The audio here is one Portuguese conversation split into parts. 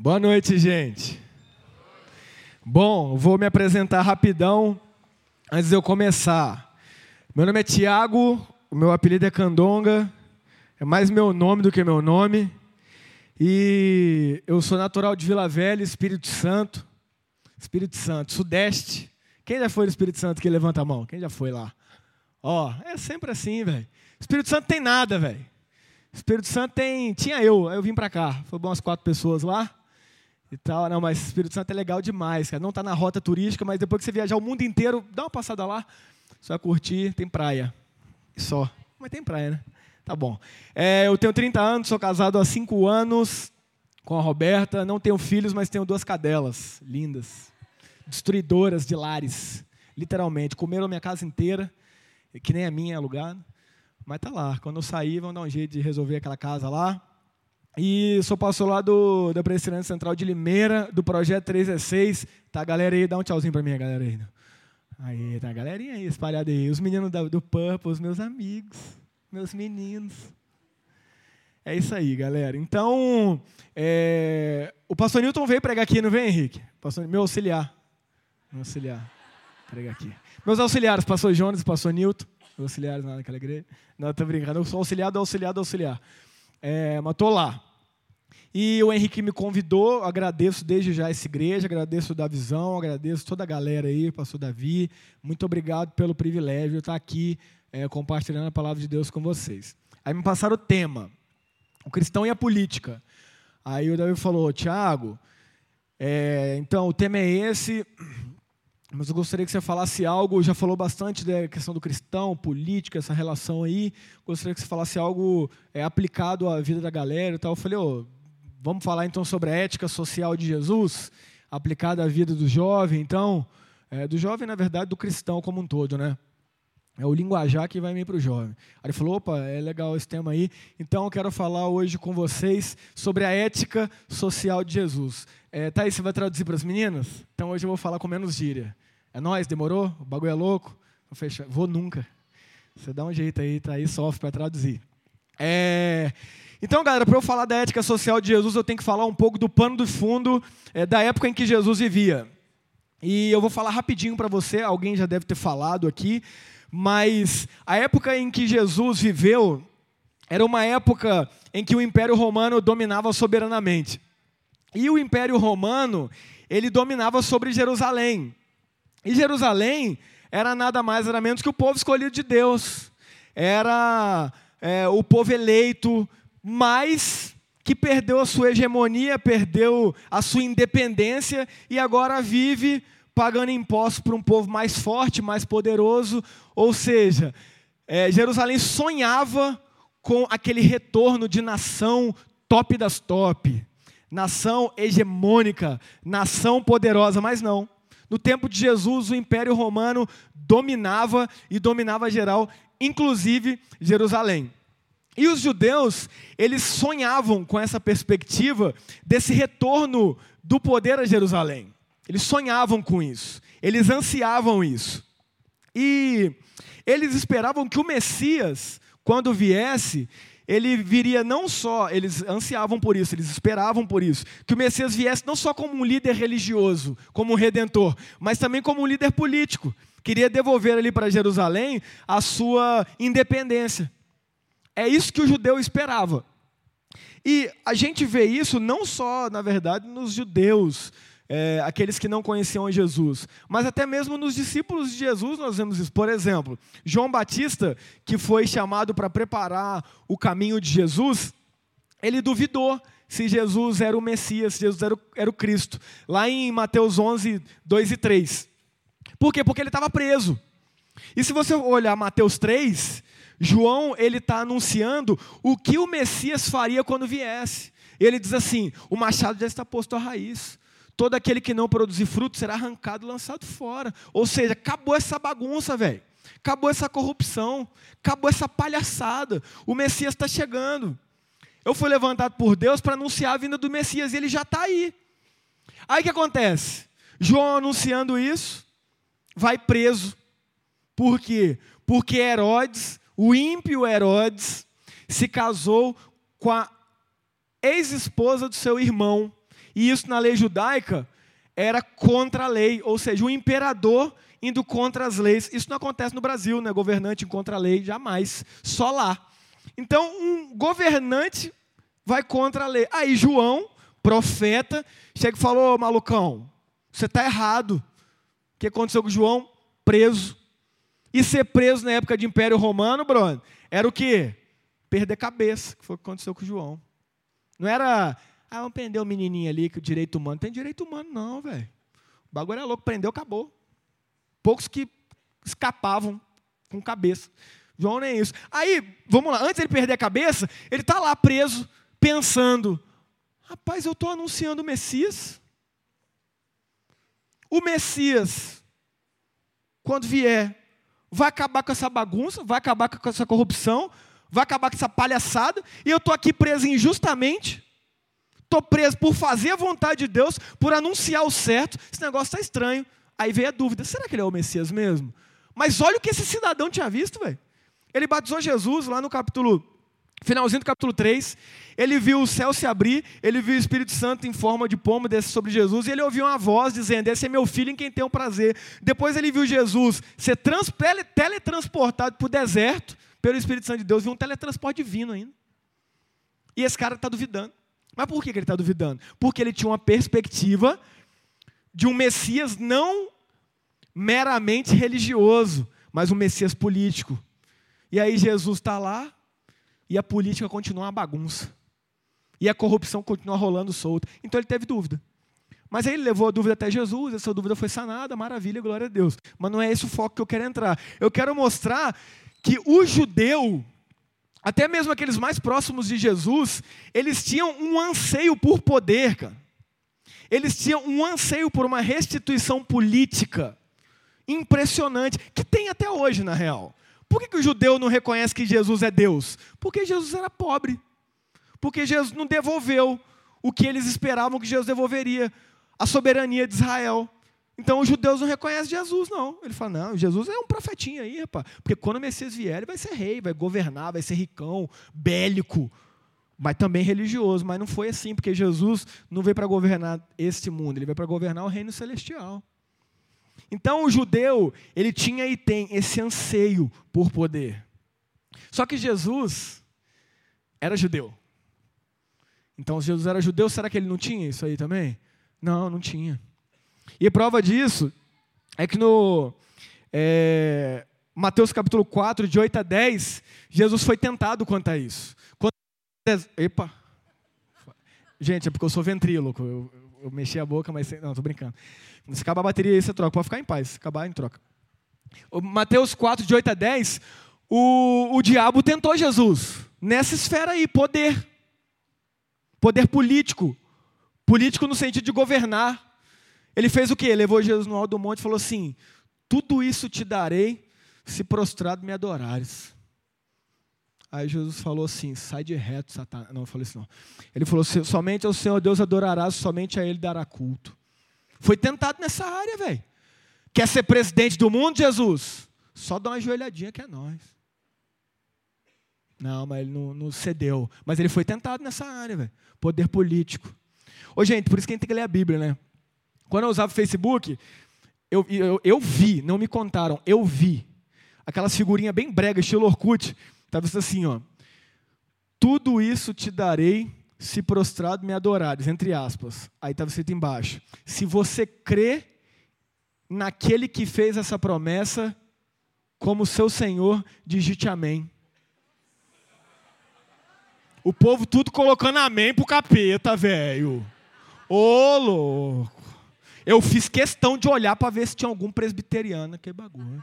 Boa noite, gente. Bom, vou me apresentar rapidão antes de eu começar. Meu nome é Tiago, o meu apelido é Candonga, é mais meu nome do que meu nome. E eu sou natural de Vila Velha, Espírito Santo. Espírito Santo, Sudeste. Quem já foi no Espírito Santo que levanta a mão? Quem já foi lá? Ó, é sempre assim, velho. Espírito Santo tem nada, velho. Espírito Santo tem. Tinha eu, aí eu vim pra cá. Foi umas quatro pessoas lá e tal. Não, mas Espírito Santo é legal demais, cara. Não está na rota turística, mas depois que você viajar o mundo inteiro, dá uma passada lá. Vai curtir, tem praia. Só. Mas tem praia, né? Tá bom. É, eu tenho 30 anos, sou casado há 5 anos com a Roberta. Não tenho filhos, mas tenho duas cadelas lindas. Destruidoras de lares. Literalmente. Comeram minha casa inteira, que nem a minha é alugada. Mas tá lá. Quando eu sair, vão dar um jeito de resolver aquela casa lá. E sou pastor lá do, da Presbiteriana Central de Limeira, do Projeto 316. Tá, galera aí, dá um tchauzinho pra mim, galera aí. Aí, tá a galerinha aí espalhada aí. Os meninos do, do Purple, os meus amigos, meus meninos. É isso aí, galera. Então, é, o pastor Newton veio pregar aqui, não vem, Henrique? Pastor, meu auxiliar. Meu auxiliar. Pregar aqui. Meus auxiliares, pastor Jonas e pastor Newton. Meus auxiliares lá naquela igreja. Não, tô brincando. Eu sou auxiliar do auxiliar do auxiliar. É, mas tô lá. E o Henrique me convidou, agradeço desde já essa igreja, agradeço da visão, agradeço toda a galera aí, pastor Davi. Muito obrigado pelo privilégio de estar aqui é, compartilhando a palavra de Deus com vocês. Aí me passaram o tema, o cristão e a política. Aí o Davi falou, Tiago, é, então o tema é esse, mas eu gostaria que você falasse algo, já falou bastante da questão do cristão, política, essa relação aí. Gostaria que você falasse algo é, aplicado à vida da galera e tal. Eu falei, oh, vamos falar então sobre a ética social de Jesus, aplicada à vida do jovem, então, é, do jovem, na verdade, do cristão como um todo, né? É o linguajar que vai vir para o jovem. Aí ele falou: opa, é legal esse tema aí. Então eu quero falar hoje com vocês sobre a ética social de Jesus. É, Thaís, você vai traduzir para as meninas? Então hoje eu vou falar com menos gíria. É nós, demorou? O bagulho é louco? Vou fechar. Vou nunca. Você dá um jeito aí, Thaís sofre para traduzir. É. Então, galera, para eu falar da ética social de Jesus, eu tenho que falar um pouco do pano do fundo é, da época em que Jesus vivia. E eu vou falar rapidinho para você, alguém já deve ter falado aqui, mas a época em que Jesus viveu era uma época em que o Império Romano dominava soberanamente. E o Império Romano, ele dominava sobre Jerusalém. E Jerusalém era nada mais, nada menos que o povo escolhido de Deus. Era é, o povo eleito, mas que perdeu a sua hegemonia, perdeu a sua independência e agora vive pagando impostos para um povo mais forte, mais poderoso. Ou seja, é, Jerusalém sonhava com aquele retorno de nação top das top, nação hegemônica, nação poderosa, mas não. No tempo de Jesus, o Império Romano dominava e dominava geral, inclusive Jerusalém. E os judeus, eles sonhavam com essa perspectiva desse retorno do poder a Jerusalém. Eles sonhavam com isso, eles ansiavam isso. E eles esperavam que o Messias, quando viesse, ele viria não só, eles ansiavam por isso, eles esperavam por isso, que o Messias viesse não só como um líder religioso, como um redentor, mas também como um líder político. Queria devolver ali para Jerusalém a sua independência. É isso que o judeu esperava. E a gente vê isso não só, na verdade, nos judeus, é, aqueles que não conheciam Jesus, mas até mesmo nos discípulos de Jesus nós vemos isso. Por exemplo, João Batista, que foi chamado para preparar o caminho de Jesus, ele duvidou se Jesus era o Messias, se Jesus era o, era o Cristo, lá em Mateus 11, 2 e 3. Por quê? Porque ele estava preso. E se você olhar Mateus 3, João ele está anunciando o que o Messias faria quando viesse. Ele diz assim: o machado já está posto à raiz todo aquele que não produzir fruto será arrancado e lançado fora. Ou seja, acabou essa bagunça, velho. Acabou essa corrupção, acabou essa palhaçada. O Messias está chegando. Eu fui levantado por Deus para anunciar a vinda do Messias e ele já está aí. Aí o que acontece? João anunciando isso, vai preso. Por quê? Porque Herodes, o ímpio Herodes, se casou com a ex-esposa do seu irmão, E isso na lei judaica era contra a lei, ou seja, o imperador indo contra as leis. Isso não acontece no Brasil, né? Governante contra a lei, jamais. Só lá. Então, um governante vai contra a lei. Aí João, profeta, chega e falou: malucão, você está errado. O que aconteceu com João? Preso. E ser preso na época de Império Romano, Bruno, era o quê? Perder cabeça, que foi o que aconteceu com João. Não era, ah, vamos prender o menininho ali, que o direito humano. Não tem direito humano, não, velho. O bagulho é louco, prendeu, acabou. Poucos que escapavam com cabeça. João nem isso. Aí, vamos lá, antes de ele perder a cabeça, ele está lá preso, pensando: rapaz, eu estou anunciando o Messias. O Messias, quando vier, vai acabar com essa bagunça, vai acabar com essa corrupção, vai acabar com essa palhaçada, e eu estou aqui preso injustamente. Estou preso por fazer a vontade de Deus, por anunciar o certo. Esse negócio está estranho. Aí veio a dúvida: será que ele é o Messias mesmo? Mas olha o que esse cidadão tinha visto, velho. Ele batizou Jesus lá no capítulo, finalzinho do capítulo 3. Ele viu o céu se abrir, ele viu o Espírito Santo em forma de pomba descer sobre Jesus, e ele ouviu uma voz dizendo: Esse é meu filho em quem tenho prazer. Depois ele viu Jesus ser trans, teletransportado para o deserto pelo Espírito Santo de Deus, viu um teletransporte divino ainda. E esse cara está duvidando. Mas por que ele está duvidando? Porque ele tinha uma perspectiva de um Messias não meramente religioso, mas um Messias político. E aí Jesus está lá e a política continua uma bagunça. E a corrupção continua rolando solta. Então ele teve dúvida. Mas aí ele levou a dúvida até Jesus, essa dúvida foi sanada, maravilha, glória a Deus. Mas não é esse o foco que eu quero entrar. Eu quero mostrar que o judeu, até mesmo aqueles mais próximos de Jesus, eles tinham um anseio por poder, cara. Eles tinham um anseio por uma restituição política impressionante, que tem até hoje, na real. Por que, que o judeu não reconhece que Jesus é Deus? Porque Jesus era pobre. Porque Jesus não devolveu o que eles esperavam que Jesus devolveria a soberania de Israel. Então os judeus não reconhecem Jesus, não. Ele fala, não, Jesus é um profetinho aí, rapaz. Porque quando o Messias vier, ele vai ser rei, vai governar, vai ser ricão, bélico, mas também religioso. Mas não foi assim, porque Jesus não veio para governar este mundo, ele veio para governar o reino celestial. Então o judeu, ele tinha e tem esse anseio por poder. Só que Jesus era judeu. Então Jesus era judeu, será que ele não tinha isso aí também? Não, não tinha. E prova disso é que no é, Mateus capítulo 4, de 8 a 10, Jesus foi tentado quanto a isso. Quando... Epa! Gente, é porque eu sou ventríloco. Eu, eu mexi a boca, mas. Não, estou brincando. Se acabar a bateria aí, você troca. Pode ficar em paz. Se acabar, em troca. Mateus 4, de 8 a 10, o, o diabo tentou Jesus. Nessa esfera aí, poder. Poder político. Político no sentido de governar. Ele fez o quê? Levou Jesus no alto do monte e falou assim: Tudo isso te darei se prostrado me adorares. Aí Jesus falou assim: sai de reto, Satanás. Não, eu falei assim, não. Ele falou: somente ao Senhor Deus adorarás, somente a Ele dará culto. Foi tentado nessa área, velho. Quer ser presidente do mundo, Jesus? Só dá uma joelhadinha que é nós. Não, mas ele não, não cedeu. Mas ele foi tentado nessa área, velho. Poder político. Ô, gente, por isso que a gente tem que ler a Bíblia, né? Quando eu usava o Facebook, eu, eu, eu vi, não me contaram, eu vi. Aquelas figurinhas bem brega, estilo Orkut. Estava assim, ó. Tudo isso te darei se prostrado me adorares, entre aspas. Aí estava escrito embaixo. Se você crê naquele que fez essa promessa como seu Senhor, digite amém. O povo tudo colocando amém pro capeta, velho. Ô, louco. Eu fiz questão de olhar para ver se tinha algum presbiteriano. Que bagulho.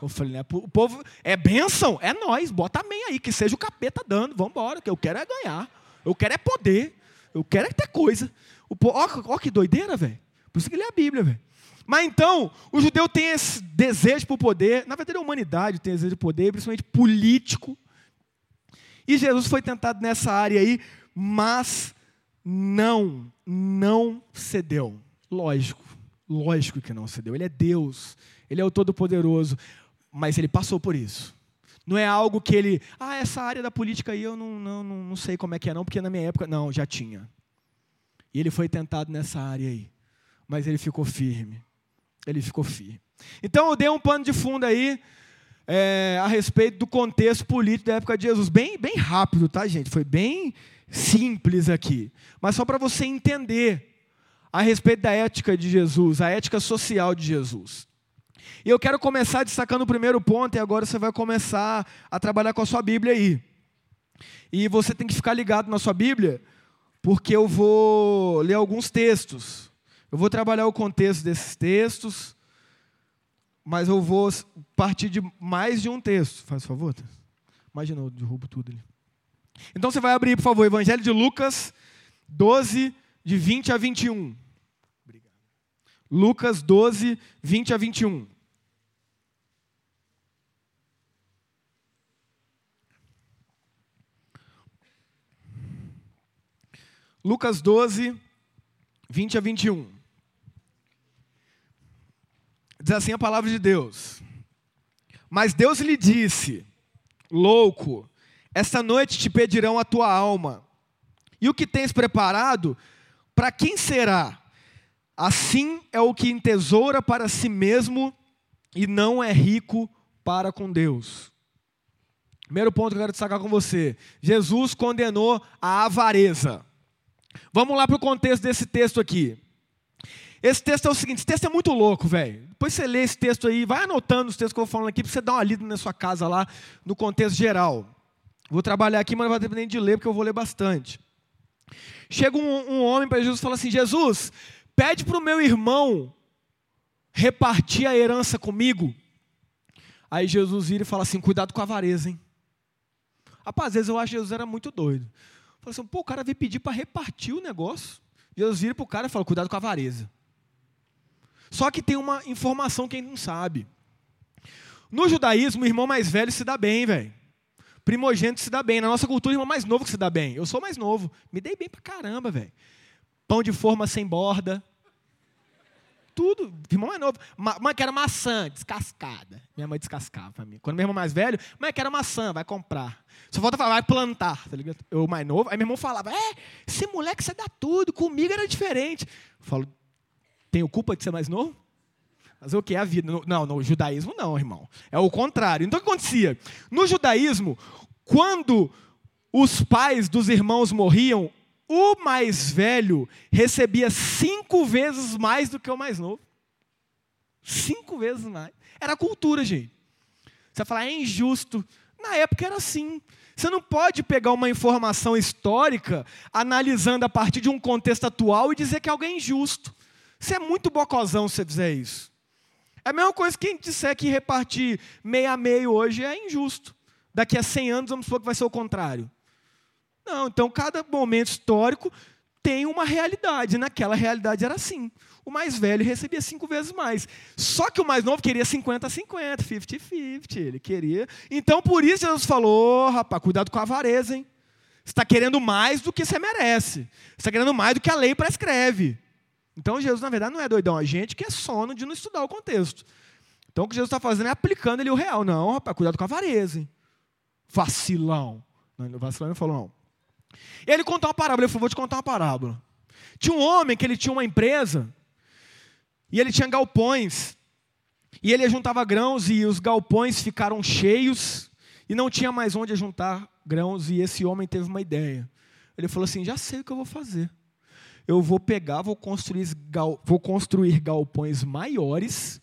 Eu falei, né? O povo, é bênção? É nós, bota amém aí, que seja o capeta dando, vamos embora, que eu quero é ganhar. Eu quero é poder. Eu quero é ter coisa. O povo, ó, ó que doideira, velho. Por isso que lê a Bíblia, velho. Mas então, o judeu tem esse desejo por poder, na verdade a humanidade tem desejo de poder, principalmente político. E Jesus foi tentado nessa área aí, mas não, não cedeu. Lógico, lógico que não cedeu. Ele é Deus, ele é o Todo-Poderoso mas ele passou por isso. Não é algo que ele, ah, essa área da política aí eu não, não, não sei como é que é não, porque na minha época, não, já tinha. E ele foi tentado nessa área aí. Mas ele ficou firme. Ele ficou firme. Então eu dei um pano de fundo aí é, a respeito do contexto político da época de Jesus. Bem, bem rápido, tá, gente? Foi bem simples aqui. Mas só para você entender a respeito da ética de Jesus, a ética social de Jesus. E eu quero começar destacando o primeiro ponto, e agora você vai começar a trabalhar com a sua Bíblia aí. E você tem que ficar ligado na sua Bíblia, porque eu vou ler alguns textos. Eu vou trabalhar o contexto desses textos, mas eu vou partir de mais de um texto. Faz favor. Imagina, eu derrubo tudo ali. Então você vai abrir, por favor, Evangelho de Lucas 12, de 20 a 21. Obrigado. Lucas 12, 20 a 21. Lucas 12, 20 a 21. Diz assim a palavra de Deus. Mas Deus lhe disse: Louco, esta noite te pedirão a tua alma. E o que tens preparado, para quem será? Assim é o que entesoura para si mesmo e não é rico para com Deus. Primeiro ponto que eu quero destacar com você: Jesus condenou a avareza. Vamos lá para o contexto desse texto aqui. Esse texto é o seguinte: esse texto é muito louco, velho. Depois você lê esse texto aí, vai anotando os textos que eu vou falando aqui, para você dar uma lida na sua casa lá, no contexto geral. Vou trabalhar aqui, mas não vai depender de ler, porque eu vou ler bastante. Chega um, um homem para Jesus e fala assim: Jesus, pede para o meu irmão repartir a herança comigo. Aí Jesus vira e fala assim: cuidado com a avareza, hein? Rapaz, às vezes eu acho que Jesus era muito doido. Fala assim, pô, o cara veio pedir para repartir o negócio. Jesus vira para o cara e fala: cuidado com a avareza. Só que tem uma informação que a gente não sabe. No judaísmo, o irmão mais velho se dá bem, velho. Primogênito se dá bem. Na nossa cultura, o irmão mais novo que se dá bem. Eu sou mais novo. Me dei bem pra caramba, velho. Pão de forma sem borda. Tudo. Irmão mais novo. Mãe, quero maçã, descascada. Minha mãe descascava pra mim. Quando meu irmão mais velho, mãe, quero maçã, vai comprar. Só falta falar, vai plantar, tá ligado? Eu mais novo. Aí meu irmão falava, é, esse moleque você dá tudo, comigo era diferente. Eu falo, tenho culpa de ser mais novo? Mas o que é a vida? Não, no judaísmo não, irmão. É o contrário. Então o que acontecia? No judaísmo, quando os pais dos irmãos morriam, o mais velho recebia cinco vezes mais do que o mais novo. Cinco vezes mais. Era cultura, gente. Você vai falar, é injusto. Na época era assim. Você não pode pegar uma informação histórica, analisando a partir de um contexto atual e dizer que algo é injusto. Você é muito bocozão se você fizer isso. É a mesma coisa que quem disser que repartir meio a meio hoje é injusto. Daqui a 100 anos vamos supor que vai ser o contrário. Não, então cada momento histórico tem uma realidade. Naquela realidade era assim. O mais velho recebia cinco vezes mais. Só que o mais novo queria 50 a 50, 50-50. Ele queria. Então, por isso Jesus falou: oh, rapaz, cuidado com a avareza, hein? Você está querendo mais do que você merece. Você está querendo mais do que a lei prescreve. Então, Jesus, na verdade, não é doidão. A gente que é sono de não estudar o contexto. Então, o que Jesus está fazendo é aplicando ele o real. Não, rapaz, cuidado com a avareza, hein? Vacilão. Não, vacilão não falou, não. Ele contou uma parábola. Ele falou: Vou te contar uma parábola. Tinha um homem que ele tinha uma empresa e ele tinha galpões. E ele juntava grãos e os galpões ficaram cheios e não tinha mais onde juntar grãos. E esse homem teve uma ideia. Ele falou assim: Já sei o que eu vou fazer. Eu vou pegar, vou construir, vou construir galpões maiores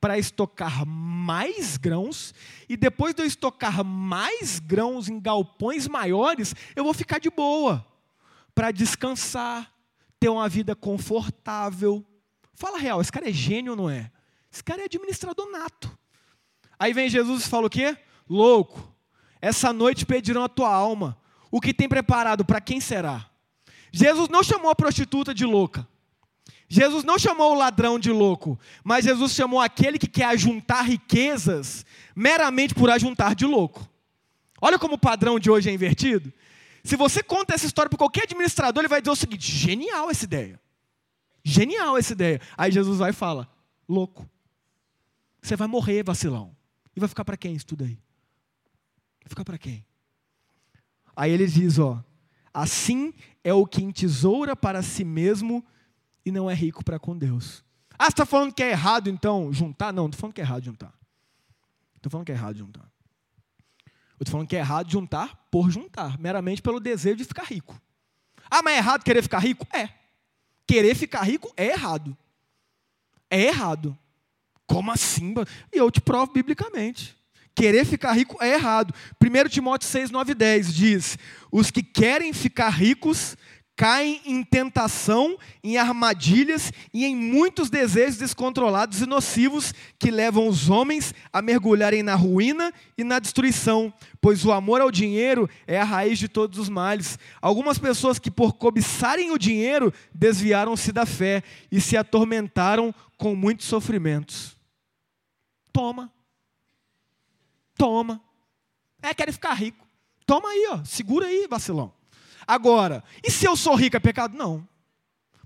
para estocar mais grãos, e depois de eu estocar mais grãos em galpões maiores, eu vou ficar de boa, para descansar, ter uma vida confortável. Fala real, esse cara é gênio ou não é? Esse cara é administrador nato. Aí vem Jesus e fala o quê? Louco, essa noite pedirão a tua alma. O que tem preparado para quem será? Jesus não chamou a prostituta de louca. Jesus não chamou o ladrão de louco, mas Jesus chamou aquele que quer ajuntar riquezas meramente por ajuntar de louco. Olha como o padrão de hoje é invertido. Se você conta essa história para qualquer administrador, ele vai dizer o seguinte: genial essa ideia. Genial essa ideia. Aí Jesus vai e fala: louco. Você vai morrer, vacilão. E vai ficar para quem isso tudo aí? Vai ficar para quem? Aí ele diz: ó, Assim é o que entesoura para si mesmo e não é rico para com Deus. Ah, você está falando que é errado então juntar? Não, estou falando que é errado juntar. Estou falando que é errado juntar. Estou falando que é errado juntar por juntar, meramente pelo desejo de ficar rico. Ah, mas é errado querer ficar rico? É. Querer ficar rico é errado. É errado. Como assim? E eu te provo biblicamente. Querer ficar rico é errado. 1 Timóteo 6, 9 e 10 diz: Os que querem ficar ricos caem em tentação, em armadilhas e em muitos desejos descontrolados e nocivos que levam os homens a mergulharem na ruína e na destruição, pois o amor ao dinheiro é a raiz de todos os males. Algumas pessoas que, por cobiçarem o dinheiro, desviaram-se da fé e se atormentaram com muitos sofrimentos. Toma. Toma. É, quer ficar rico. Toma aí, ó. Segura aí, vacilão. Agora, e se eu sou rico é pecado? Não.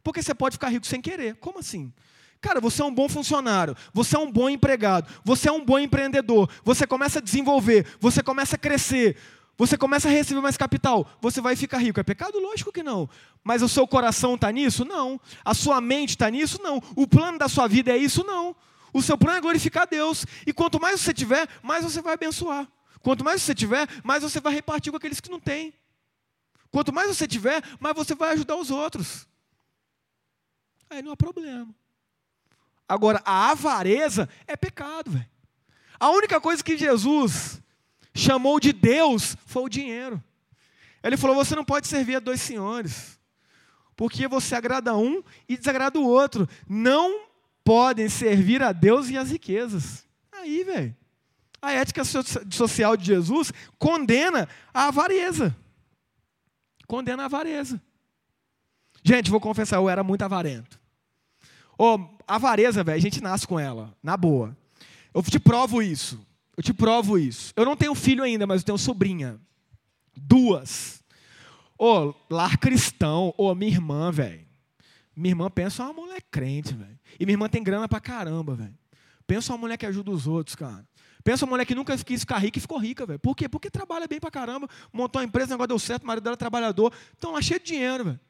Porque você pode ficar rico sem querer. Como assim? Cara, você é um bom funcionário, você é um bom empregado, você é um bom empreendedor, você começa a desenvolver, você começa a crescer, você começa a receber mais capital, você vai ficar rico. É pecado? Lógico que não. Mas o seu coração está nisso? Não. A sua mente está nisso? Não. O plano da sua vida é isso? Não. O seu plano é glorificar Deus. E quanto mais você tiver, mais você vai abençoar. Quanto mais você tiver, mais você vai repartir com aqueles que não têm. Quanto mais você tiver, mais você vai ajudar os outros. Aí não há problema. Agora, a avareza é pecado, velho. A única coisa que Jesus chamou de Deus foi o dinheiro. Ele falou: você não pode servir a dois senhores, porque você agrada um e desagrada o outro. Não podem servir a Deus e as riquezas. Aí, velho. A ética social de Jesus condena a avareza condena a avareza. Gente, vou confessar, eu era muito avarento. Ô, oh, avareza, velho, a gente nasce com ela, na boa. Eu te provo isso. Eu te provo isso. Eu não tenho filho ainda, mas eu tenho sobrinha. Duas. Ô, oh, lar cristão. Ô, oh, minha irmã, velho. Minha irmã pensa uma mulher crente, velho. E minha irmã tem grana pra caramba, velho. Pensa uma mulher que ajuda os outros, cara. Pensa uma mulher que nunca quis ficar rica e ficou rica, velho. Por quê? Porque trabalha bem pra caramba, montou uma empresa, o negócio deu certo, o marido dela é trabalhador. Então lá cheio de dinheiro, velho.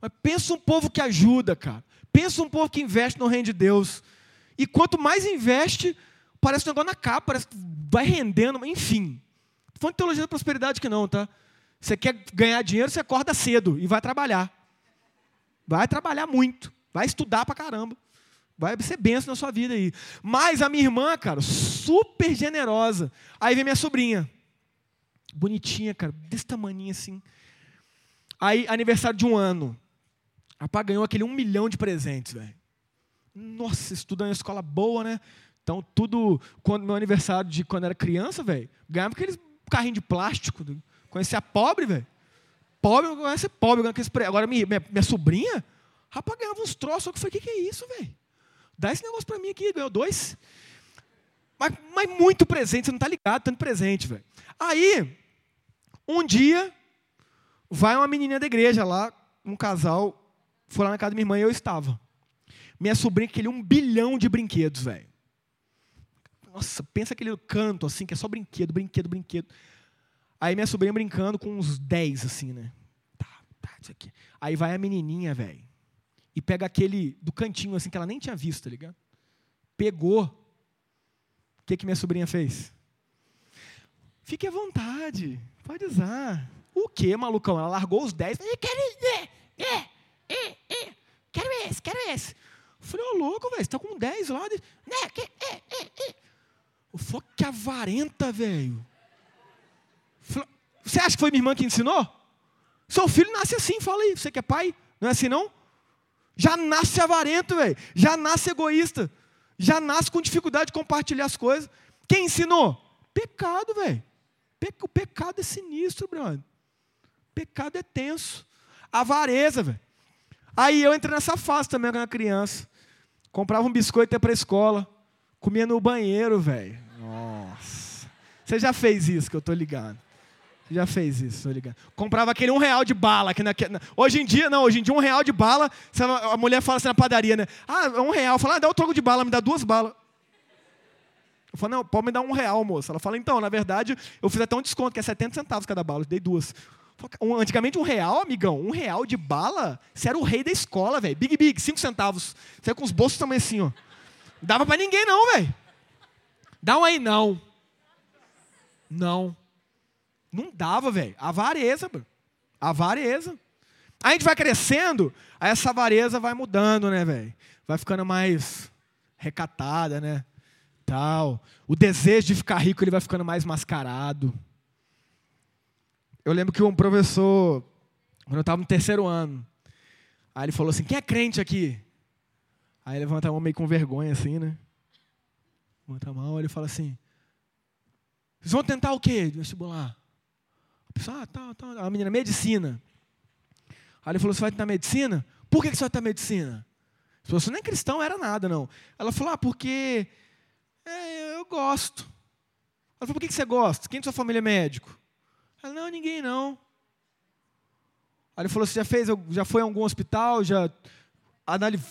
Mas pensa um povo que ajuda, cara. Pensa um povo que investe no reino de Deus. E quanto mais investe, parece um negócio na capa, parece que vai rendendo, enfim. Não falando de teologia da prosperidade que não, tá? Você quer ganhar dinheiro, você acorda cedo e vai trabalhar. Vai trabalhar muito. Vai estudar pra caramba. Vai ser benção na sua vida aí. Mas a minha irmã, cara, super generosa. Aí vem minha sobrinha. Bonitinha, cara, desse tamanho assim. Aí, aniversário de um ano. A pá ganhou aquele um milhão de presentes, velho. Nossa, estudando em escola boa, né? Então, tudo. Quando meu aniversário de quando era criança, velho, ganhava aqueles carrinhos de plástico. Conhecia pobre, velho. Pobre, conhece pobre. Agora, minha, minha, minha sobrinha, rapaz, ganhava uns troços. Eu falei, o que, que é isso, velho? Dá esse negócio para mim aqui, ganhou dois. Mas, mas muito presente, você não está ligado, tanto presente, velho. Aí, um dia, vai uma menina da igreja lá, um casal, foi lá na casa da minha irmã e eu estava. Minha sobrinha queria um bilhão de brinquedos, velho. Nossa, pensa aquele canto assim, que é só brinquedo, brinquedo, brinquedo. Aí minha sobrinha brincando com uns 10, assim, né? Tá, tá, isso aqui. Aí vai a menininha, velho e pega aquele do cantinho assim que ela nem tinha visto, tá ligado? Pegou. O que, que minha sobrinha fez? Fique à vontade, pode usar. O que, malucão? Ela largou os 10. Eu quero esse, é, é, é, quero esse, quero esse. Falei, ô oh, louco, velho, você tá com 10 lá. Né, que, é, é, é. Eu falei, que avarenta, velho. Você acha que foi minha irmã que ensinou? Seu filho nasce assim, fala aí. Você que é pai? Não é assim não? Já nasce avarento, velho. Já nasce egoísta. Já nasce com dificuldade de compartilhar as coisas. Quem ensinou? Pecado, velho. O pecado é sinistro, brother. Pecado é tenso. Avareza, velho. Aí eu entrei nessa fase também quando era criança. Comprava um biscoito ia para a escola. Comia no banheiro, velho. Nossa. Você já fez isso que eu tô ligado. Já fez isso, tô ligado. Comprava aquele um real de bala. Que na, hoje em dia, não, hoje em dia um real de bala, a mulher fala assim na padaria, né? Ah, um real. Fala, ah, dá o troco de bala, me dá duas balas. Eu falo, não, pode me dar um real, moça. Ela fala, então, na verdade, eu fiz até um desconto, que é 70 centavos cada bala. Eu dei duas. Antigamente um real, amigão, um real de bala, você era o rei da escola, velho. Big Big, cinco centavos. Você com os bolsos também assim, ó. Dava para ninguém não, velho. Dá um aí, não. Não. Não dava, velho. Avareza, mano. Avareza. A gente vai crescendo, aí essa avareza vai mudando, né, velho? Vai ficando mais recatada, né? Tal. O desejo de ficar rico, ele vai ficando mais mascarado. Eu lembro que um professor, quando eu estava no terceiro ano, aí ele falou assim: quem é crente aqui? Aí levanta a mão meio com vergonha, assim, né? Levanta a mão, ele fala assim: vocês vão tentar o quê vestibular? Ah, tá, tá. A menina, medicina. Aí ele falou: você vai tentar medicina? Por que você vai tentar medicina? Se você nem cristão, era nada, não. Ela falou: ah, porque é, eu gosto. Ela falou: por que você gosta? Quem da sua família é médico? Ela, não, ninguém não. Aí ele falou: você já fez, já foi a algum hospital, já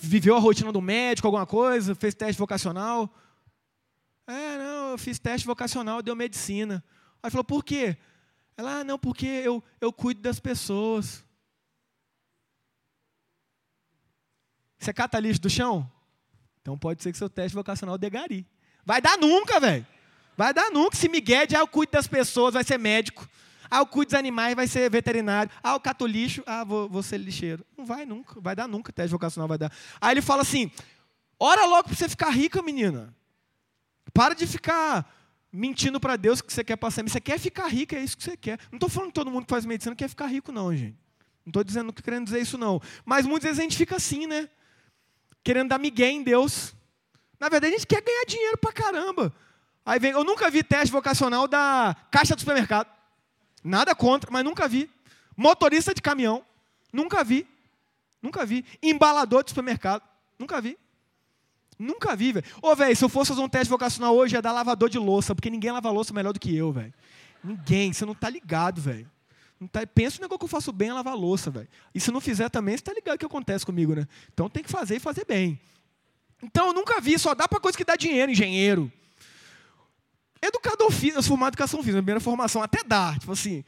viveu a rotina do médico, alguma coisa, fez teste vocacional? É, não, eu fiz teste vocacional, deu medicina. Aí falou, por quê? Ela, ah, não, porque eu, eu cuido das pessoas. Você cata lixo do chão? Então pode ser que seu teste vocacional dê gari. Vai dar nunca, velho. Vai dar nunca. Se Miguel, ah, eu cuido das pessoas, vai ser médico. Ah, eu cuido dos animais, vai ser veterinário. Ah, eu cato lixo, ah, vou, vou ser lixeiro. Não vai nunca, vai dar nunca, teste vocacional vai dar. Aí ele fala assim, ora logo para você ficar rica, menina. Para de ficar mentindo para Deus que você quer passar. Você quer ficar rica, é isso que você quer. Não estou falando que todo mundo que faz medicina quer ficar rico, não, gente. Não estou dizendo, querendo dizer isso, não. Mas muitas vezes a gente fica assim, né? Querendo dar migué em Deus. Na verdade, a gente quer ganhar dinheiro para caramba. Aí vem, eu nunca vi teste vocacional da caixa do supermercado. Nada contra, mas nunca vi. Motorista de caminhão, nunca vi. Nunca vi. Embalador de supermercado, nunca vi. Nunca vi, velho. Ô, velho, se eu fosse fazer um teste vocacional hoje, ia dar lavador de louça, porque ninguém lava louça melhor do que eu, velho. Ninguém, você não tá ligado, velho. Tá, pensa no negócio que eu faço bem é lavar louça, velho. E se não fizer também, você tá ligado o que acontece comigo, né? Então tem que fazer e fazer bem. Então eu nunca vi, só dá para coisa que dá dinheiro, engenheiro. Educador físico, eu sou formado em educação física, primeira formação, até dá. Tipo assim,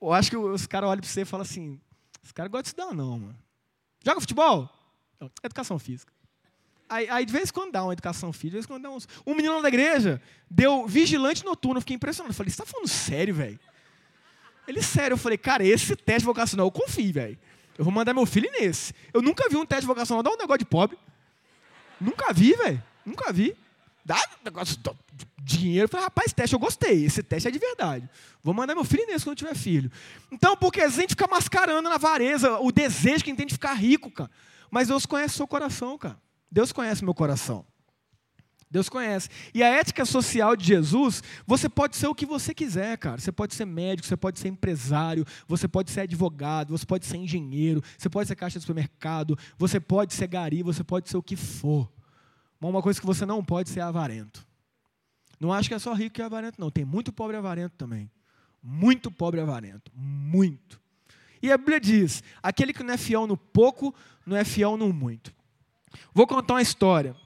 eu acho que os caras olham para você e falam assim: esse cara gosta de estudar, não, mano. Joga futebol? Educação física. Aí, aí, de vez em quando dá uma educação física, de vez em quando dá uns. Um menino lá da igreja deu vigilante noturno, fiquei impressionado. Eu falei, você está falando sério, velho? Ele, sério, eu falei, cara, esse teste vocacional eu confio, velho. Eu vou mandar meu filho nesse. Eu nunca vi um teste vocacional dar um negócio de pobre. Nunca vi, velho. Nunca vi. Dá um negócio de dinheiro. Eu falei, rapaz, teste eu gostei. Esse teste é de verdade. Vou mandar meu filho nesse quando tiver filho. Então, porque a gente fica mascarando na vareza o desejo que a gente tem de ficar rico, cara. Mas Deus conhece o seu coração, cara. Deus conhece meu coração. Deus conhece. E a ética social de Jesus, você pode ser o que você quiser, cara. Você pode ser médico, você pode ser empresário, você pode ser advogado, você pode ser engenheiro, você pode ser caixa de supermercado, você pode ser gari, você pode ser o que for. Mas uma coisa que você não pode ser avarento. Não acho que é só rico que é avarento, não. Tem muito pobre avarento também. Muito pobre avarento. Muito. E a Bíblia diz: aquele que não é fiel no pouco, não é fiel no muito. Vou contar uma história.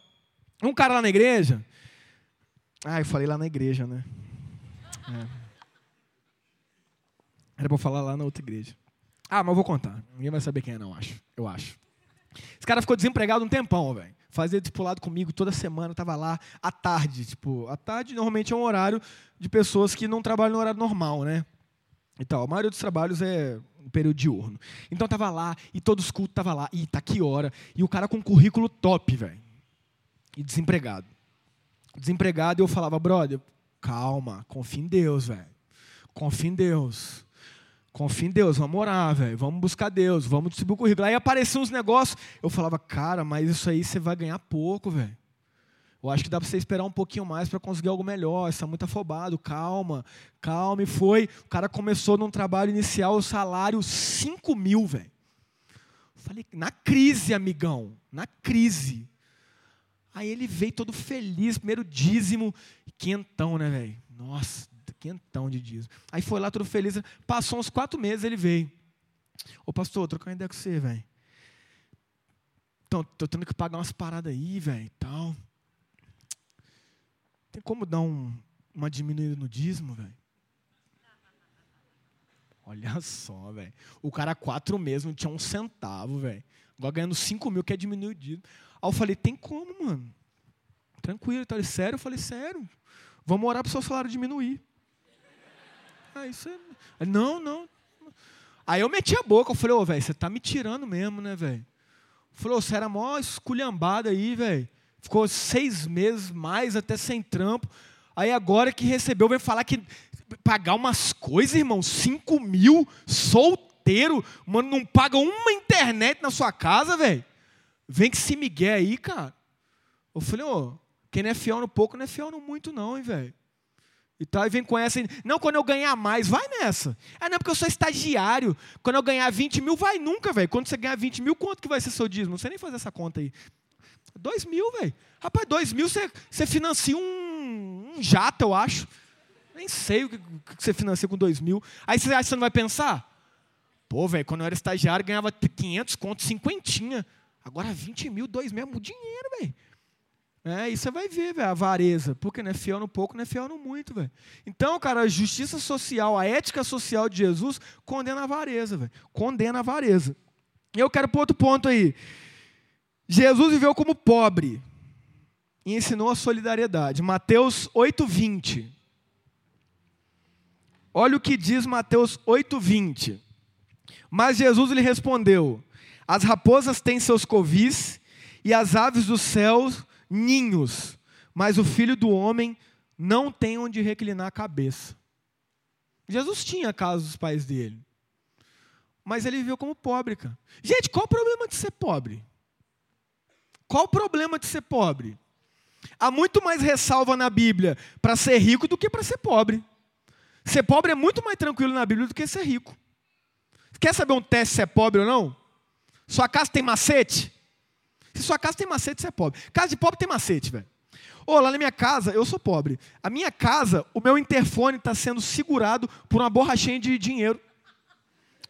Um cara lá na igreja. Ah, eu falei lá na igreja, né? É. Era para falar lá na outra igreja. Ah, mas eu vou contar. Ninguém vai saber quem é, não, acho. Eu acho. Esse cara ficou desempregado um tempão, velho. Fazia discipulado comigo toda semana, tava lá à tarde. Tipo, à tarde normalmente é um horário de pessoas que não trabalham no horário normal, né? E tal. A maioria dos trabalhos é no período diurno. Então tava lá, e todos os cultos tava lá, e tá que hora. E o cara com um currículo top, velho e desempregado. Desempregado, eu falava, brother, calma, confia em Deus, velho. Confia em Deus. Confia em Deus, vamos orar, velho. Vamos buscar Deus, vamos distribuir o currículo. Aí apareciam uns negócios, eu falava, cara, mas isso aí você vai ganhar pouco, velho. Eu acho que dá para você esperar um pouquinho mais para conseguir algo melhor. Está muito afobado, calma, calma. E foi. O cara começou num trabalho inicial, o salário 5 mil, velho. Falei, na crise, amigão, na crise. Aí ele veio todo feliz, primeiro dízimo, quentão, né, velho? Nossa, quentão de dízimo. Aí foi lá todo feliz, passou uns quatro meses, ele veio. Ô pastor, trocar uma ideia com você, velho. Então, tô tendo que pagar umas paradas aí, velho, tal. Tem como dar um, uma diminuída no dízimo, velho? Olha só, velho. O cara, quatro meses, não tinha um centavo, velho. Agora ganhando 5 mil, que é diminuído. Aí eu falei, tem como, mano? Tranquilo. Ele, sério? Eu falei, sério. Vamos orar para o seu salário diminuir. Aí você. Não, não. Aí eu meti a boca, eu falei, ô, velho, você tá me tirando mesmo, né, velho? Falou, você era mó esculhambada aí, velho. Ficou seis meses mais até sem trampo. Aí agora que recebeu, vem falar que pagar umas coisas, irmão, 5 mil, solteiro, mano, não paga uma internet na sua casa, velho. Vem que se migué aí, cara. Eu falei, ô, quem não é fiel no pouco, não é fiel no muito não, hein, velho. E tal, e vem com essa, não, quando eu ganhar mais, vai nessa. Ah, não, porque eu sou estagiário. Quando eu ganhar 20 mil, vai nunca, velho. Quando você ganhar 20 mil, quanto que vai ser seu dízimo? Não sei nem fazer essa conta aí. 2 mil, velho. Rapaz, 2 mil você, financia um, um jato, eu acho. Nem sei o que, você financia com 2 mil. Aí você acha que não vai pensar? Pô, velho, quando eu era estagiário, ganhava 500 conto, cinquentinha. Agora 20 mil, 2 mil, é dinheiro, velho. É, e você vai ver, velho, a avareza. Porque não é fiel no pouco, não é fiel no muito, velho. Então, cara, a justiça social, a ética social de Jesus condena a avareza, velho. Condena a avareza. E eu quero pôr outro ponto aí. Jesus viveu como pobre e ensinou a solidariedade. Mateus 8:20. Olha o que diz Mateus 8:20. Mas Jesus lhe respondeu: As raposas têm seus covis e as aves dos céus ninhos, mas o filho do homem não tem onde reclinar a cabeça. Jesus tinha a casa dos pais dele, mas ele viveu como pobre, cara. Gente, qual o problema de ser pobre? Qual o problema de ser pobre? Há muito mais ressalva na Bíblia para ser rico do que para ser pobre. Ser pobre é muito mais tranquilo na Bíblia do que ser rico. Quer saber um teste se é pobre ou não? Sua casa tem macete? Se sua casa tem macete, você é pobre. Casa de pobre tem macete, velho. Ô, lá na minha casa, eu sou pobre. A minha casa, o meu interfone está sendo segurado por uma borrachinha de dinheiro.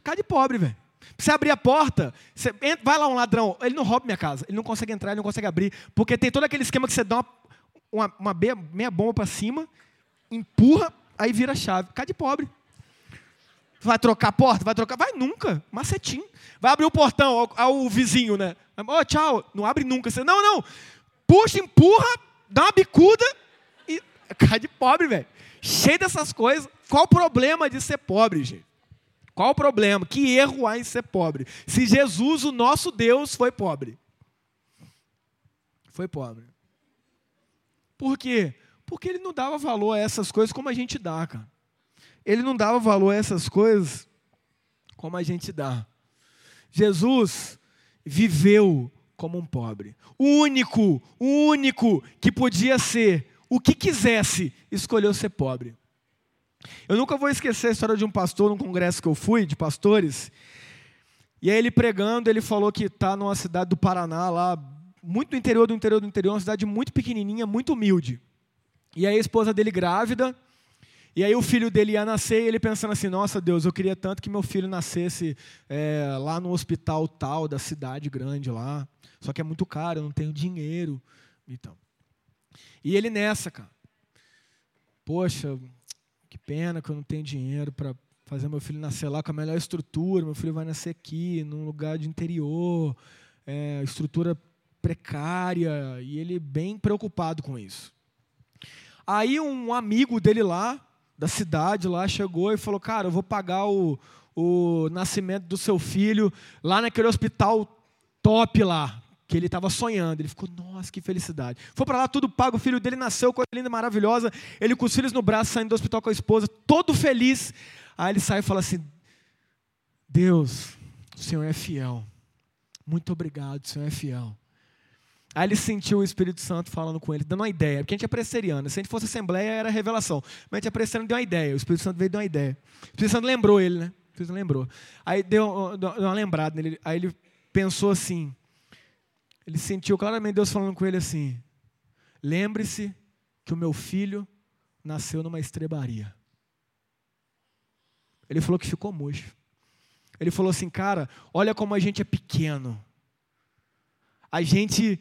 Casa de pobre, velho. Você abrir a porta, você entra, vai lá um ladrão, ele não rouba minha casa, ele não consegue entrar, ele não consegue abrir, porque tem todo aquele esquema que você dá uma, uma, uma meia, meia bomba para cima, empurra, aí vira a chave. Casa de pobre. Vai trocar a porta? Vai trocar? Vai nunca. Macetinho. Vai abrir o portão ao, ao vizinho, né? Oh, tchau. Não abre nunca. Você, não, não. Puxa, empurra, dá uma bicuda e. Cara de pobre, velho. Cheio dessas coisas. Qual o problema de ser pobre, gente? Qual o problema? Que erro há em ser pobre? Se Jesus, o nosso Deus, foi pobre. Foi pobre. Por quê? Porque ele não dava valor a essas coisas como a gente dá, cara. Ele não dava valor a essas coisas como a gente dá. Jesus viveu como um pobre. O único, o único que podia ser o que quisesse, escolheu ser pobre. Eu nunca vou esquecer a história de um pastor num congresso que eu fui, de pastores. E aí ele pregando, ele falou que está numa cidade do Paraná, lá, muito no interior do interior do interior, uma cidade muito pequenininha, muito humilde. E aí a esposa dele grávida, e aí o filho dele ia nascer e ele pensando assim, nossa Deus, eu queria tanto que meu filho nascesse é, lá no hospital tal da cidade grande lá. Só que é muito caro, eu não tenho dinheiro. Então. E ele nessa, cara. Poxa, que pena que eu não tenho dinheiro para fazer meu filho nascer lá com a melhor estrutura. Meu filho vai nascer aqui, num lugar de interior, é, estrutura precária. E ele bem preocupado com isso. Aí um amigo dele lá, da cidade lá chegou e falou: Cara, eu vou pagar o, o nascimento do seu filho lá naquele hospital top lá, que ele estava sonhando. Ele ficou, nossa, que felicidade. Foi para lá, tudo pago, o filho dele nasceu, coisa linda, maravilhosa. Ele com os filhos no braço, saindo do hospital com a esposa, todo feliz. Aí ele sai e fala assim: Deus, o Senhor é fiel. Muito obrigado, o Senhor é fiel. Aí ele sentiu o Espírito Santo falando com ele, dando uma ideia. Porque a gente é presteriano. Se a gente fosse assembleia, era revelação. Mas a gente é presteriano, deu uma ideia. O Espírito Santo veio dar uma ideia. O Espírito Santo lembrou ele, né? O Espírito Santo lembrou. Aí deu, deu uma lembrada nele. Aí ele pensou assim. Ele sentiu claramente Deus falando com ele assim: Lembre-se que o meu filho nasceu numa estrebaria. Ele falou que ficou murcho. Ele falou assim, cara, olha como a gente é pequeno. A gente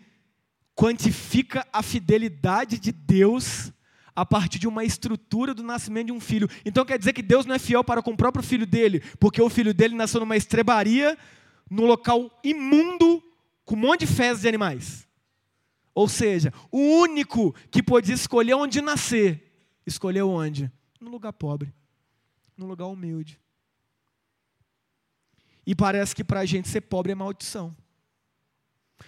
quantifica a fidelidade de Deus a partir de uma estrutura do nascimento de um filho. Então quer dizer que Deus não é fiel para com o próprio filho dele, porque o filho dele nasceu numa estrebaria, num local imundo, com um monte de fezes de animais. Ou seja, o único que podia escolher onde nascer, escolheu onde? No lugar pobre, no lugar humilde. E parece que para a gente ser pobre é maldição.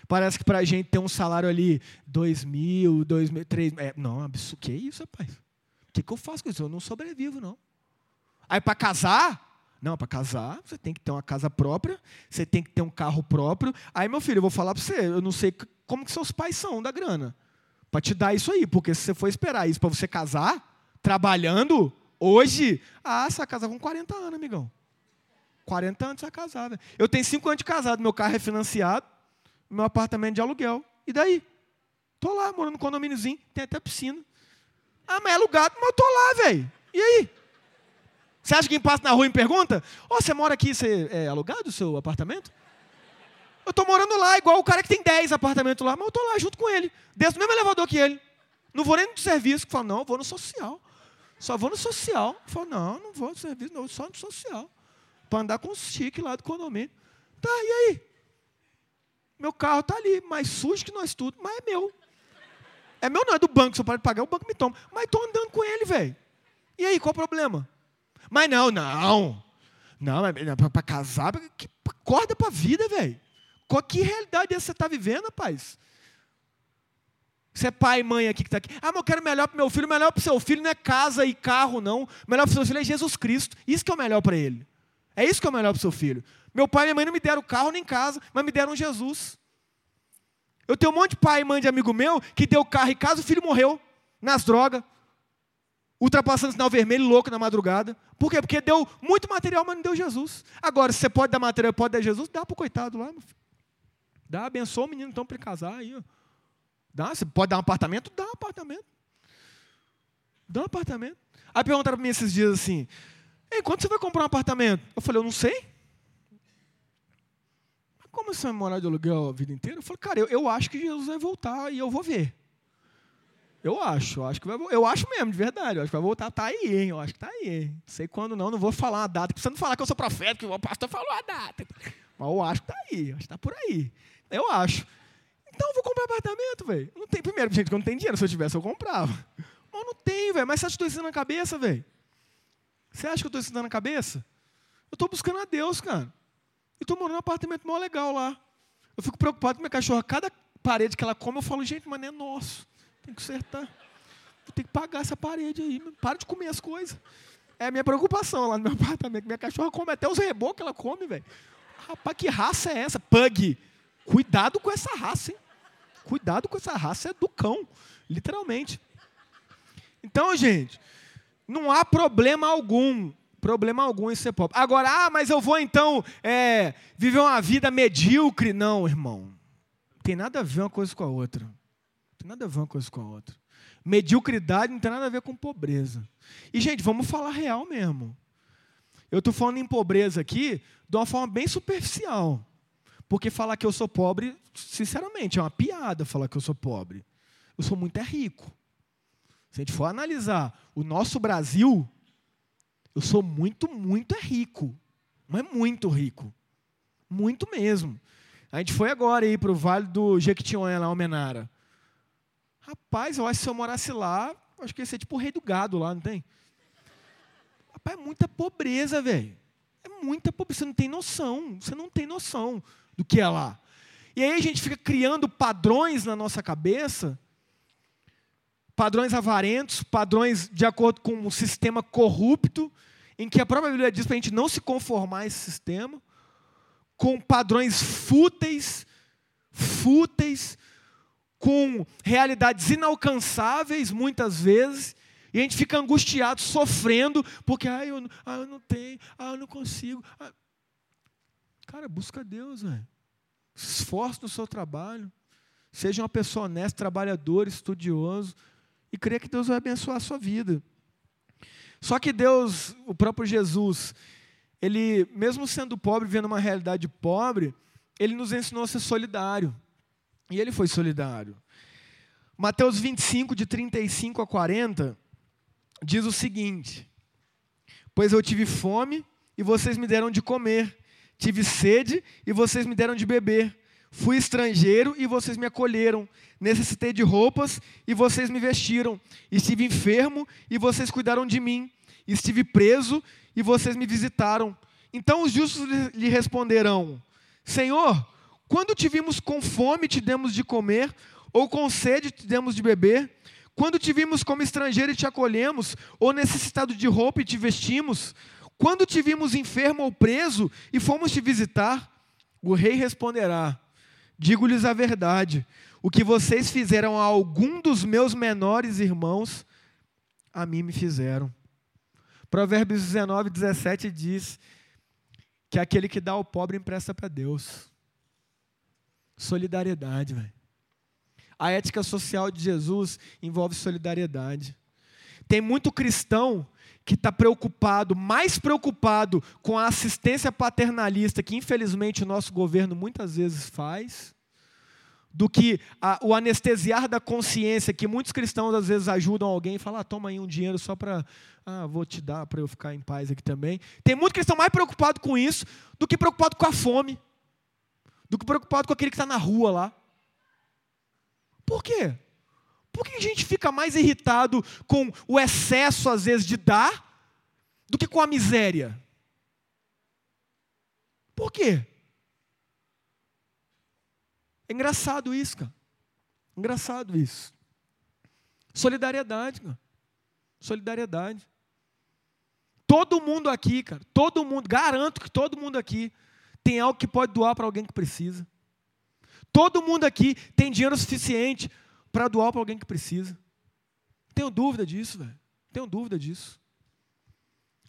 Parece que para a gente ter um salário ali, dois mil, dois mil, três mil. É, não, absurdo. Que isso, rapaz? O que, que eu faço com isso? Eu não sobrevivo, não. Aí para casar? Não, para casar, você tem que ter uma casa própria, você tem que ter um carro próprio. Aí, meu filho, eu vou falar para você, eu não sei como que seus pais são da grana. Para te dar isso aí, porque se você for esperar isso para você casar, trabalhando, hoje, ah, você vai casar com 40 anos, amigão. 40 anos você vai casar. Né? Eu tenho 5 anos de casado, meu carro é financiado, meu apartamento de aluguel. E daí? Tô lá, morando no condomíniozinho, tem até piscina. Ah, mas é alugado, mas eu tô lá, velho. E aí? Você acha que quem passa na rua e me pergunta? Ô, oh, você mora aqui, você é alugado o seu apartamento? Eu tô morando lá, igual o cara que tem 10 apartamentos lá, mas eu tô lá junto com ele. Desço no mesmo elevador que ele. Não vou nem no serviço. Falo, não, eu vou no social. Só vou no social. Falo, não, não vou no serviço, não, só no social. Para andar com os chique lá do condomínio. Tá, e aí? Meu carro está ali, mais sujo que nós tudo, mas é meu. É meu não, é do banco, se eu pode pagar, o banco me toma. Mas estou andando com ele, velho. E aí, qual o problema? Mas não, não. Não, para casar, que, acorda para a vida, velho. Qual que realidade é você está vivendo, rapaz? Você é pai e mãe aqui que está aqui. Ah, mas eu quero melhor para meu filho. Melhor para o seu filho não é casa e carro, não. Melhor para seu filho é Jesus Cristo. Isso que é o melhor para ele. É isso que é o melhor para o seu filho. Meu pai e minha mãe não me deram carro nem casa, mas me deram Jesus. Eu tenho um monte de pai e mãe de amigo meu que deu carro e casa, o filho morreu nas drogas, ultrapassando o sinal vermelho, louco na madrugada. Por quê? Porque deu muito material, mas não deu Jesus. Agora, se você pode dar material, pode dar Jesus, dá para o coitado lá, meu filho. Dá, abençoa o menino então para ele casar aí. Ó. Dá, você pode dar um apartamento? Dá um apartamento. Dá um apartamento. Aí perguntaram para mim esses dias assim: Ei, quando você vai comprar um apartamento? Eu falei, eu não sei como você vai morar de aluguel a vida inteira? Eu falei, cara, eu, eu acho que Jesus vai voltar e eu vou ver. Eu acho, eu acho que vai Eu acho mesmo, de verdade. Eu acho que vai voltar. Tá aí, hein? Eu acho que tá aí, hein? Não sei quando não, não vou falar uma data. Precisa não falar que eu sou profeta, que o pastor falou a data. Mas eu acho que tá aí, acho que tá por aí. Eu acho. Então eu vou comprar apartamento, velho. Não tem, primeiro, gente, que eu não tenho dinheiro. Se eu tivesse, eu comprava. Mas não tem, velho. Mas você acha que eu estou ensinando na cabeça, velho? Você acha que eu estou ensinando na cabeça? Eu estou buscando a Deus, cara. E estou morando num apartamento mó legal lá. Eu fico preocupado com minha cachorra. Cada parede que ela come, eu falo, gente, mas não é nosso. Tem que consertar. Ter que pagar essa parede aí. Para de comer as coisas. É a minha preocupação lá no meu apartamento. Minha cachorra come até os rebocos que ela come, velho. Rapaz, que raça é essa? Pug. Cuidado com essa raça, hein? Cuidado com essa raça, é do cão. Literalmente. Então, gente, não há problema algum Problema algum em ser pobre. Agora, ah, mas eu vou então é, viver uma vida medíocre. Não, irmão. Tem nada a ver uma coisa com a outra. Nada a ver uma coisa com a outra. Mediocridade não tem nada a ver com pobreza. E, gente, vamos falar real mesmo. Eu estou falando em pobreza aqui de uma forma bem superficial. Porque falar que eu sou pobre, sinceramente, é uma piada falar que eu sou pobre. Eu sou muito é rico. Se a gente for analisar o nosso Brasil, eu sou muito, muito é rico. Mas muito rico. Muito mesmo. A gente foi agora aí para o Vale do Jequitinhonha, lá, Almenara. Rapaz, eu acho que se eu morasse lá, acho que ia ser tipo o rei do gado lá, não tem? Rapaz, é muita pobreza, velho. É muita pobreza. Você não tem noção. Você não tem noção do que é lá. E aí a gente fica criando padrões na nossa cabeça padrões avarentos, padrões de acordo com um sistema corrupto, em que a própria Bíblia diz para a gente não se conformar a esse sistema, com padrões fúteis, fúteis, com realidades inalcançáveis muitas vezes, e a gente fica angustiado, sofrendo, porque ah, eu, ah, eu não tenho, ah, eu não consigo. Ah. Cara, busca Deus, velho. Esforce no seu trabalho. Seja uma pessoa honesta, trabalhadora, estudioso e crer que Deus vai abençoar a sua vida. Só que Deus, o próprio Jesus, ele, mesmo sendo pobre, vendo uma realidade pobre, ele nos ensinou a ser solidário. E ele foi solidário. Mateus 25, de 35 a 40, diz o seguinte: Pois eu tive fome e vocês me deram de comer, tive sede e vocês me deram de beber, fui estrangeiro e vocês me acolheram, necessitei de roupas e vocês me vestiram, estive enfermo e vocês cuidaram de mim, estive preso e vocês me visitaram. Então os justos lhe responderão: Senhor, quando te vimos com fome, te demos de comer, ou com sede, te demos de beber? Quando te vimos como estrangeiro e te acolhemos, ou necessitado de roupa e te vestimos? Quando te vimos enfermo ou preso e fomos te visitar? O rei responderá: Digo-lhes a verdade, o que vocês fizeram a algum dos meus menores irmãos, a mim me fizeram. Provérbios 19, 17 diz que aquele que dá ao pobre empresta para Deus. Solidariedade, velho. A ética social de Jesus envolve solidariedade. Tem muito cristão que está preocupado, mais preocupado com a assistência paternalista, que infelizmente o nosso governo muitas vezes faz, do que a, o anestesiar da consciência, que muitos cristãos às vezes ajudam alguém e falam, ah, toma aí um dinheiro só para, ah, vou te dar para eu ficar em paz aqui também. Tem muito cristão mais preocupado com isso do que preocupado com a fome, do que preocupado com aquele que está na rua lá. Por quê? Por que a gente fica mais irritado com o excesso, às vezes, de dar, do que com a miséria? Por quê? É engraçado isso, cara. Engraçado isso. Solidariedade, cara. Solidariedade. Todo mundo aqui, cara, todo mundo, garanto que todo mundo aqui tem algo que pode doar para alguém que precisa. Todo mundo aqui tem dinheiro suficiente para doar para alguém que precisa. Tenho dúvida disso, velho. Tenho dúvida disso.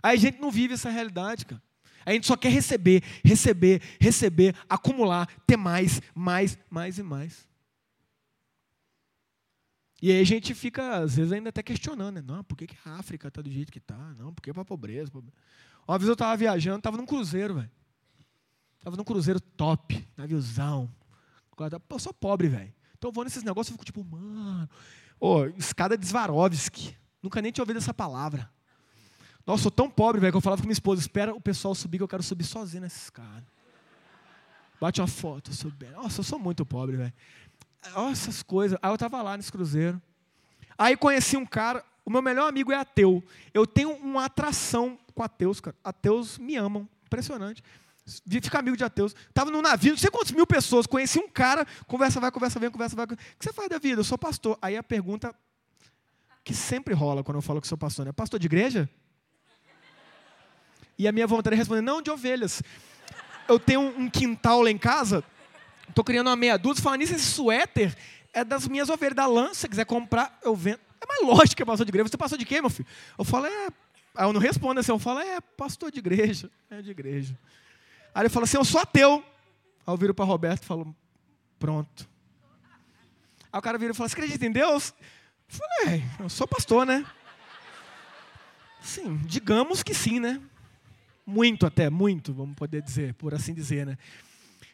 Aí a gente não vive essa realidade, cara. A gente só quer receber, receber, receber, acumular, ter mais, mais, mais e mais. E aí a gente fica, às vezes, ainda até questionando, né? Não, por que, a África está do jeito que está? Não, por que para a pobreza? Uma vez eu estava viajando, estava num cruzeiro, velho. Estava num cruzeiro top, naviozão. Eu sou pobre, velho. Então eu vou nesses negócios e fico tipo, mano. Ô, escada de Swarovski. Nunca nem tinha ouvido essa palavra. Nossa, sou tão pobre, velho, que eu falava com minha esposa: espera o pessoal subir, que eu quero subir sozinho nessa escada. Bate uma foto, subir. Nossa, eu sou muito pobre, velho. Essas coisas. Aí eu tava lá nesse cruzeiro. Aí conheci um cara, o meu melhor amigo é ateu. Eu tenho uma atração com ateus, cara. Ateus me amam. Impressionante ficar amigo de ateus. Estava no navio, não sei quantas mil pessoas, conheci um cara, conversa vai, conversa vem, conversa vai. O que você faz da vida? Eu sou pastor. Aí a pergunta que sempre rola quando eu falo que sou pastor, né? Pastor de igreja? E a minha vontade é responder, não, de ovelhas. Eu tenho um quintal lá em casa, estou criando uma meia dúzia, falando nisso, esse suéter é das minhas ovelhas, da lança, se quiser comprar, eu vendo. É mais lógico que é pastor de igreja. Você é pastor de quê, meu filho? Eu falo, é... Aí eu não respondo assim, eu falo, é pastor de igreja. É de igreja. Aí ele falou assim: Eu sou ateu. Aí eu viro para Roberto e falo: Pronto. Aí o cara vira e fala: Você acredita em Deus? Eu falei: é, Eu sou pastor, né? Sim, digamos que sim, né? Muito até, muito, vamos poder dizer, por assim dizer, né?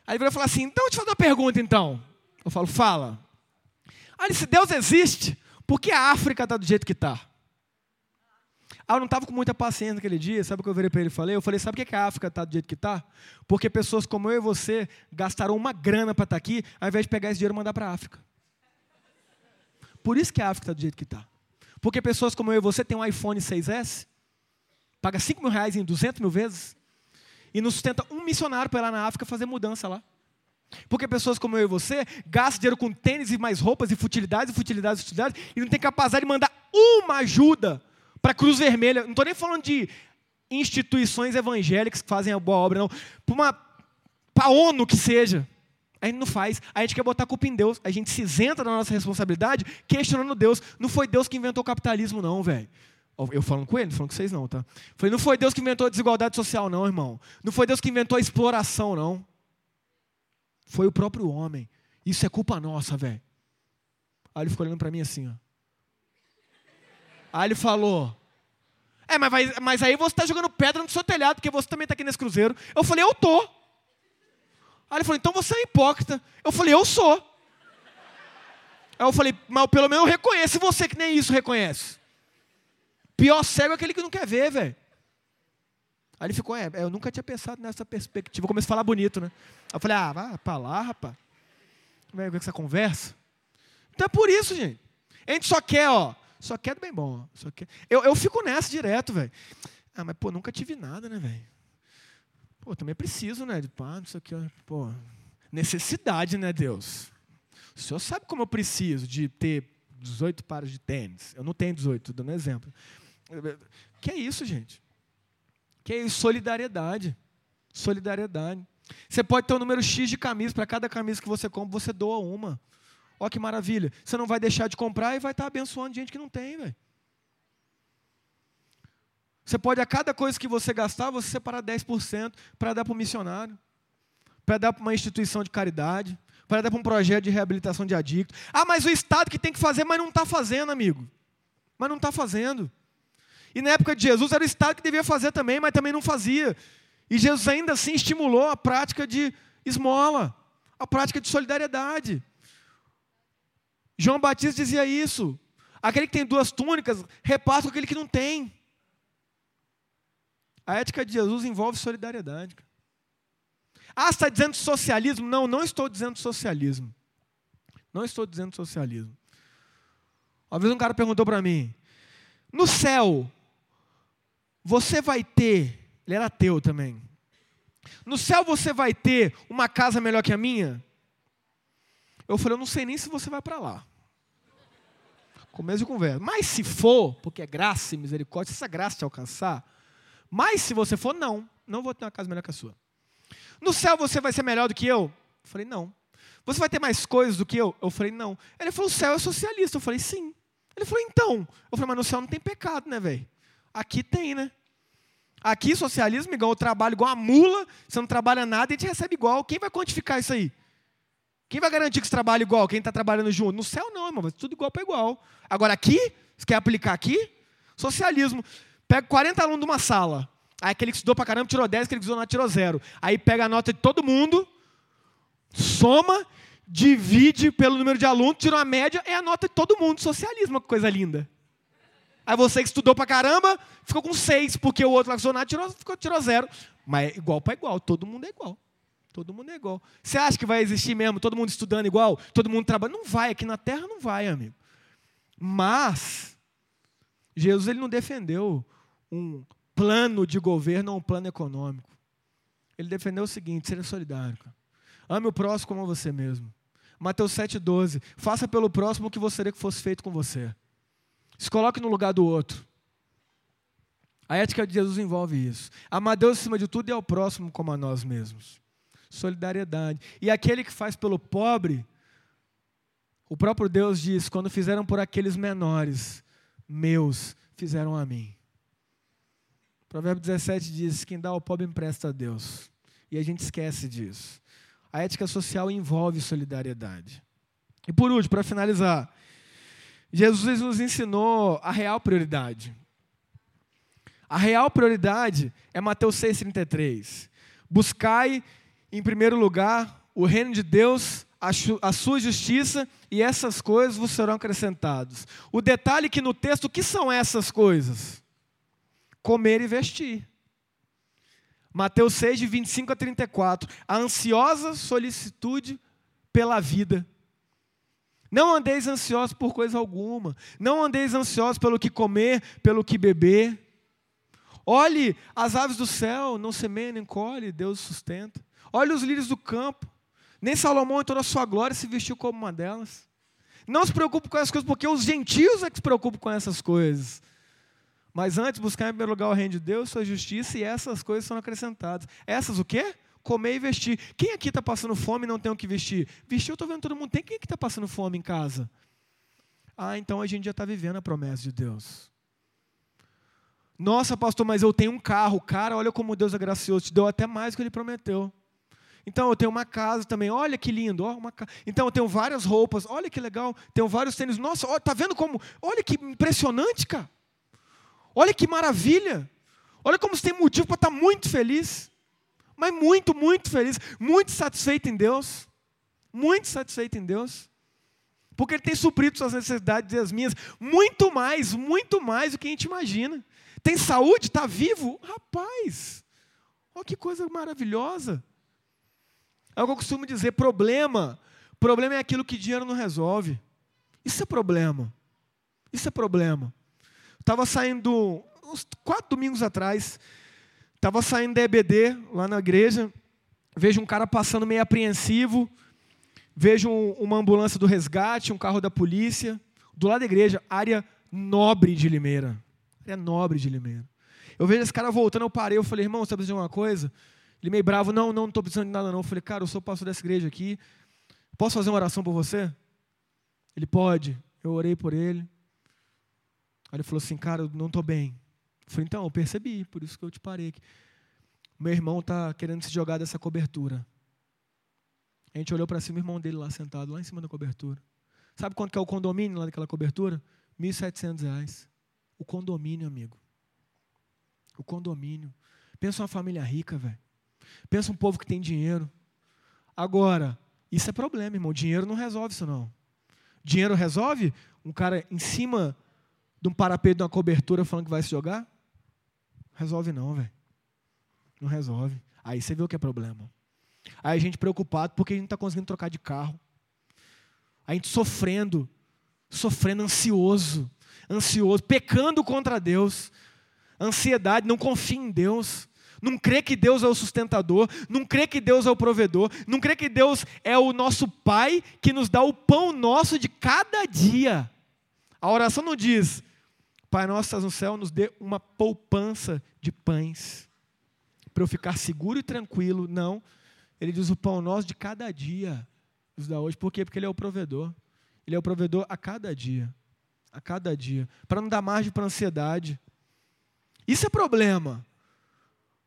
Aí ele falar assim: Então, eu te fazer uma pergunta, então. Eu falo: Fala. Aí se Deus existe, por que a África está do jeito que está? Ah, eu não estava com muita paciência naquele dia, sabe o que eu virei para ele e falei? Eu falei, sabe por que a África está do jeito que está? Porque pessoas como eu e você gastaram uma grana para estar tá aqui, ao invés de pegar esse dinheiro e mandar para a África. Por isso que a África está do jeito que está. Porque pessoas como eu e você têm um iPhone 6S, paga 5 mil reais em 200 mil vezes, e não sustenta um missionário para ir lá na África fazer mudança lá. Porque pessoas como eu e você gastam dinheiro com tênis e mais roupas e futilidades e futilidades e futilidades e não tem capacidade de mandar uma ajuda para a Cruz Vermelha. Não estou nem falando de instituições evangélicas que fazem a boa obra, não. Para a ONU que seja. A gente não faz. A gente quer botar a culpa em Deus. A gente se isenta da nossa responsabilidade questionando Deus. Não foi Deus que inventou o capitalismo, não, velho. Eu falando com ele, não falando com vocês não, tá? Falei, não foi Deus que inventou a desigualdade social, não, irmão. Não foi Deus que inventou a exploração, não. Foi o próprio homem. Isso é culpa nossa, velho. Aí ele ficou olhando para mim assim, ó. Aí ele falou: É, mas, vai, mas aí você está jogando pedra no seu telhado, porque você também está aqui nesse cruzeiro. Eu falei: Eu tô. Aí ele falou: Então você é hipócrita. Eu falei: Eu sou. Aí eu falei, mas pelo menos eu reconheço você que nem isso reconhece. Pior cego é aquele que não quer ver, velho. Aí ele ficou, é, eu nunca tinha pensado nessa perspectiva. Eu comecei a falar bonito, né? Aí eu falei, ah, vai pra lá, rapaz. Como é que essa conversa? Então é por isso, gente. A gente só quer, ó, só quer do bem bom. Só quer. Eu, eu fico nessa direto, velho. Ah, mas pô, nunca tive nada, né, velho? Pô, também preciso, né? De pá, não sei o que, pô. Necessidade, né, Deus? O senhor sabe como eu preciso de ter 18 pares de tênis. Eu não tenho 18, estou dando um exemplo. Que é isso, gente? Que é isso? Solidariedade. Solidariedade. Você pode ter um número X de camisas, para cada camisa que você compra, você doa uma. Olha que maravilha. Você não vai deixar de comprar e vai estar abençoando gente que não tem, velho. Você pode, a cada coisa que você gastar, você separar 10% para dar para o missionário, para dar para uma instituição de caridade, para dar para um projeto de reabilitação de adictos. Ah, mas o Estado que tem que fazer, mas não está fazendo, amigo. Mas não está fazendo. E na época de Jesus era o Estado que devia fazer também, mas também não fazia. E Jesus ainda assim estimulou a prática de esmola, a prática de solidariedade. João Batista dizia isso. Aquele que tem duas túnicas, repassa com aquele que não tem. A ética de Jesus envolve solidariedade. Ah, está dizendo socialismo? Não, não estou dizendo socialismo. Não estou dizendo socialismo. Uma vez um cara perguntou para mim: no céu, você vai ter, ele era ateu também, no céu você vai ter uma casa melhor que a minha? Eu falei: eu não sei nem se você vai para lá. Começo de conversa. Mas se for, porque é graça e misericórdia, se essa graça te alcançar, mas se você for, não, não vou ter uma casa melhor que a sua. No céu você vai ser melhor do que eu? Eu falei, não. Você vai ter mais coisas do que eu? Eu falei, não. Ele falou, o céu é socialista. Eu falei, sim. Ele falou, então. Eu falei, mas no céu não tem pecado, né, velho? Aqui tem, né? Aqui, socialismo, igual eu trabalho igual a mula, você não trabalha nada e a gente recebe igual. Quem vai quantificar isso aí? Quem vai garantir que você trabalha igual? Quem está trabalhando junto? No céu não, irmão, tudo igual para igual. Agora aqui, você quer aplicar aqui? Socialismo. Pega 40 alunos de uma sala. Aí aquele que estudou pra caramba tirou 10, aquele que estudou não tirou 0. Aí pega a nota de todo mundo, soma, divide pelo número de alunos, tira uma média, é a nota de todo mundo. Socialismo, que coisa linda. Aí você que estudou pra caramba, ficou com 6, porque o outro lá que estudou nada tirou, tirou 0. Mas é igual para igual, todo mundo é igual. Todo mundo é igual. Você acha que vai existir mesmo todo mundo estudando igual? Todo mundo trabalhando? Não vai, aqui na terra não vai, amigo. Mas, Jesus ele não defendeu um plano de governo ou um plano econômico. Ele defendeu o seguinte: seja solidário. Cara. Ame o próximo como você mesmo. Mateus 7,12. Faça pelo próximo o que você queria que fosse feito com você. Se coloque no lugar do outro. A ética de Jesus envolve isso. Amar Deus acima de tudo e ao próximo como a nós mesmos. Solidariedade. E aquele que faz pelo pobre, o próprio Deus diz: quando fizeram por aqueles menores, meus, fizeram a mim. Provérbio 17 diz: Quem dá ao pobre empresta a Deus. E a gente esquece disso. A ética social envolve solidariedade. E por último, para finalizar, Jesus nos ensinou a real prioridade. A real prioridade é Mateus 6,33. Buscai, em primeiro lugar, o reino de Deus, a, sua justiça, e essas coisas vos serão acrescentadas. O detalhe que no texto, o que são essas coisas? comer e vestir. Mateus 6, de 25 a 34. A ansiosa solicitude pela vida. Não andeis ansiosos por coisa alguma. Não andeis ansiosos pelo que comer, pelo que beber. Olhe as aves do céu, não semeiam nem colhem, Deus sustenta. Olhe os lírios do campo. Nem Salomão, em toda a sua glória, se vestiu como uma delas. Não se preocupe com essas coisas, porque os gentios é que se preocupam com essas coisas. Mas antes, buscar em primeiro lugar o reino de Deus, sua justiça, e essas coisas são acrescentadas. Essas o quê? Comer e vestir. Quem aqui está passando fome e não tem o que vestir? Vestir, eu estou vendo todo mundo. Tem quem aqui está passando fome em casa? Ah, então a gente já está vivendo a promessa de Deus. Nossa, pastor, mas eu tenho um carro. Cara, olha como Deus é gracioso. Te deu até mais do que Ele prometeu. Então eu tenho uma casa também. Olha que lindo. Ó, uma ca... Então eu tenho várias roupas. Olha que legal. Tenho vários tênis. Nossa, ó, tá vendo como? Olha que impressionante, cara. Olha que maravilha! Olha como você tem motivo para estar tá muito feliz. Mas muito, muito feliz. Muito satisfeito em Deus. Muito satisfeito em Deus. Porque Ele tem suprido suas necessidades e as minhas, muito mais, muito mais do que a gente imagina. Tem saúde? Está vivo? Rapaz, olha que coisa maravilhosa. É o que eu costumo dizer: problema. Problema é aquilo que dinheiro não resolve. Isso é problema. Isso é problema. Estava saindo, uns quatro domingos atrás, estava saindo da EBD, lá na igreja, vejo um cara passando meio apreensivo, vejo uma ambulância do resgate, um carro da polícia, do lado da igreja, área nobre de Limeira. Área nobre de Limeira. Eu vejo esse cara voltando, eu parei, eu falei, irmão, você está precisando de alguma coisa? Ele meio bravo, não, não, não estou precisando de nada não. Eu falei, cara, eu sou pastor dessa igreja aqui, posso fazer uma oração por você? Ele pode. Eu orei por ele. Aí ele falou assim, cara, eu não estou bem. Eu falei, então, eu percebi, por isso que eu te parei aqui. Meu irmão está querendo se jogar dessa cobertura. A gente olhou para cima, o irmão dele lá sentado, lá em cima da cobertura. Sabe quanto que é o condomínio lá daquela cobertura? R$ 1.700. O condomínio, amigo. O condomínio. Pensa uma família rica, velho. Pensa um povo que tem dinheiro. Agora, isso é problema, irmão. Dinheiro não resolve isso, não. Dinheiro resolve? Um cara em cima de um parapeito de uma cobertura falando que vai se jogar? Resolve não, velho. Não resolve. Aí você vê o que é problema. Aí a gente preocupado porque a gente não está conseguindo trocar de carro. A gente sofrendo, sofrendo ansioso, ansioso, pecando contra Deus. Ansiedade, não confia em Deus. Não crê que Deus é o sustentador, não crê que Deus é o provedor, não crê que Deus é o nosso Pai que nos dá o pão nosso de cada dia. A oração não diz, Pai nosso estás no céu, nos dê uma poupança de pães, para eu ficar seguro e tranquilo. Não. Ele diz o pão nosso de cada dia, nos dá hoje. Por quê? Porque Ele é o provedor. Ele é o provedor a cada dia. A cada dia. Para não dar margem para ansiedade. Isso é problema.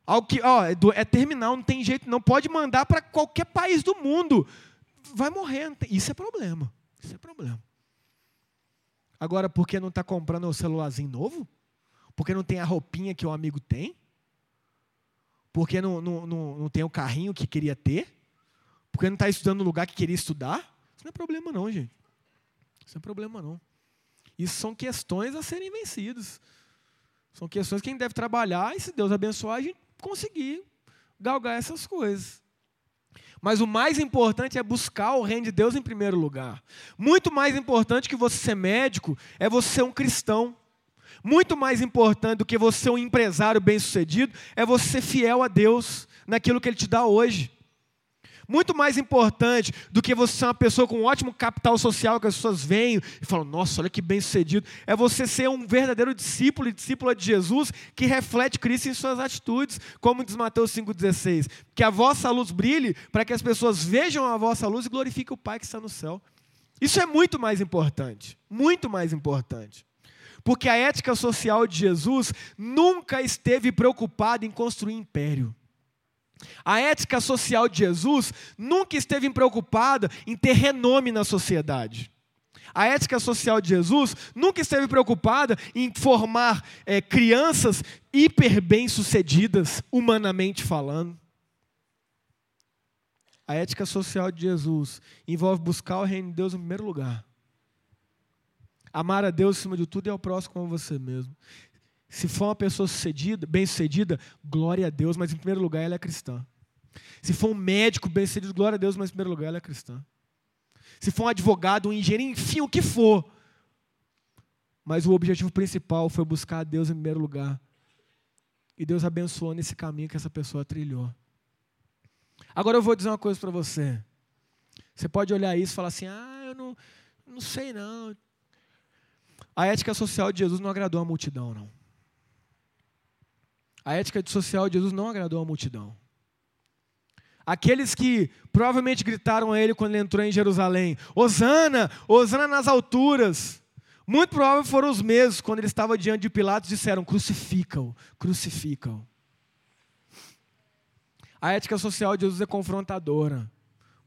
Algo que ó, é, é terminal, não tem jeito, não pode mandar para qualquer país do mundo. Vai morrer. Isso é problema. Isso é problema. Agora, porque não está comprando o celularzinho novo? Porque não tem a roupinha que o amigo tem? Porque não, não, não, não tem o carrinho que queria ter? Porque não está estudando no lugar que queria estudar? Isso não é problema não, gente. Isso não é problema não. Isso são questões a serem vencidas. São questões que a gente deve trabalhar e se Deus abençoar, a gente conseguir galgar essas coisas. Mas o mais importante é buscar o reino de Deus em primeiro lugar. Muito mais importante que você ser médico é você ser um cristão. Muito mais importante do que você ser um empresário bem-sucedido é você ser fiel a Deus naquilo que Ele te dá hoje. Muito mais importante do que você ser uma pessoa com um ótimo capital social que as pessoas veem e falam, nossa, olha que bem sucedido. É você ser um verdadeiro discípulo e discípula de Jesus que reflete Cristo em suas atitudes, como diz Mateus 5,16. Que a vossa luz brilhe para que as pessoas vejam a vossa luz e glorifiquem o Pai que está no céu. Isso é muito mais importante. Muito mais importante. Porque a ética social de Jesus nunca esteve preocupada em construir império. A ética social de Jesus nunca esteve preocupada em ter renome na sociedade. A ética social de Jesus nunca esteve preocupada em formar é, crianças hiper bem-sucedidas, humanamente falando. A ética social de Jesus envolve buscar o reino de Deus em primeiro lugar. Amar a Deus acima de tudo e ao próximo como você mesmo. Se for uma pessoa sucedida, bem-sucedida, glória a Deus, mas em primeiro lugar ela é cristã. Se for um médico bem-sucedido, glória a Deus, mas em primeiro lugar ela é cristã. Se for um advogado, um engenheiro, enfim, o que for. Mas o objetivo principal foi buscar a Deus em primeiro lugar. E Deus abençoou nesse caminho que essa pessoa trilhou. Agora eu vou dizer uma coisa para você. Você pode olhar isso e falar assim: ah, eu não, não sei não. A ética social de Jesus não agradou a multidão, não. A ética social de Jesus não agradou a multidão. Aqueles que provavelmente gritaram a ele quando ele entrou em Jerusalém: Hosana, Hosana nas alturas. Muito provável foram os mesmos, quando ele estava diante de Pilatos, disseram: crucificam, crucificam. A ética social de Jesus é confrontadora.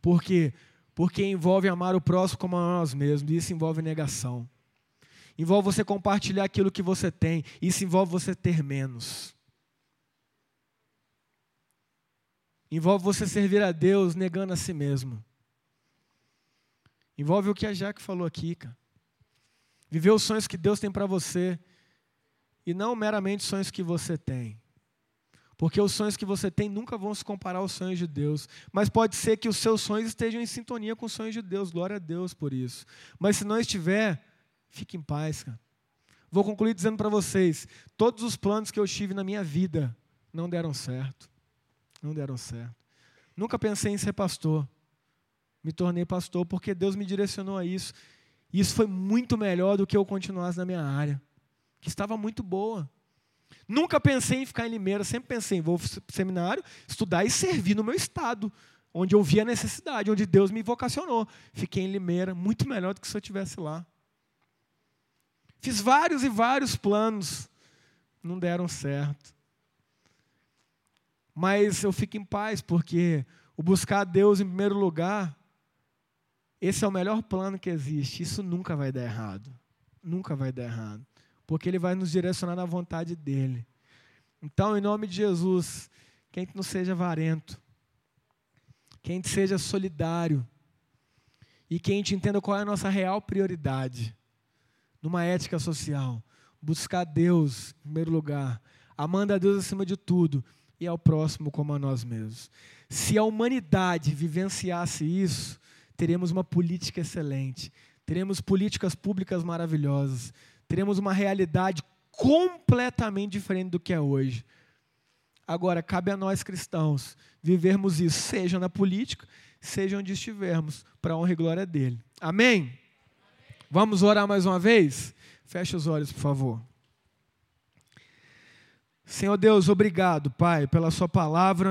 Por quê? Porque envolve amar o próximo como a nós mesmos, e isso envolve negação envolve você compartilhar aquilo que você tem, isso envolve você ter menos. Envolve você servir a Deus negando a si mesmo. Envolve o que a Jaque falou aqui, cara. Viver os sonhos que Deus tem para você e não meramente sonhos que você tem. Porque os sonhos que você tem nunca vão se comparar aos sonhos de Deus. Mas pode ser que os seus sonhos estejam em sintonia com os sonhos de Deus. Glória a Deus por isso. Mas se não estiver, fique em paz, cara. Vou concluir dizendo para vocês: todos os planos que eu tive na minha vida não deram certo. Não deram certo. Nunca pensei em ser pastor. Me tornei pastor porque Deus me direcionou a isso. E isso foi muito melhor do que eu continuasse na minha área, que estava muito boa. Nunca pensei em ficar em Limeira, sempre pensei em vou para seminário, estudar e servir no meu estado, onde eu via a necessidade, onde Deus me vocacionou. Fiquei em Limeira, muito melhor do que se eu estivesse lá. Fiz vários e vários planos, não deram certo. Mas eu fico em paz, porque o buscar a Deus em primeiro lugar, esse é o melhor plano que existe. Isso nunca vai dar errado. Nunca vai dar errado. Porque Ele vai nos direcionar na vontade dEle. Então, em nome de Jesus, que a gente não seja avarento, que a gente seja solidário e que a gente entenda qual é a nossa real prioridade numa ética social. Buscar Deus em primeiro lugar, amando a Deus acima de tudo e ao próximo como a nós mesmos. Se a humanidade vivenciasse isso, teremos uma política excelente, teremos políticas públicas maravilhosas, teremos uma realidade completamente diferente do que é hoje. Agora, cabe a nós cristãos vivermos isso, seja na política, seja onde estivermos, para a honra e glória dele. Amém? Vamos orar mais uma vez? Feche os olhos, por favor. Senhor Deus, obrigado, Pai, pela Sua palavra.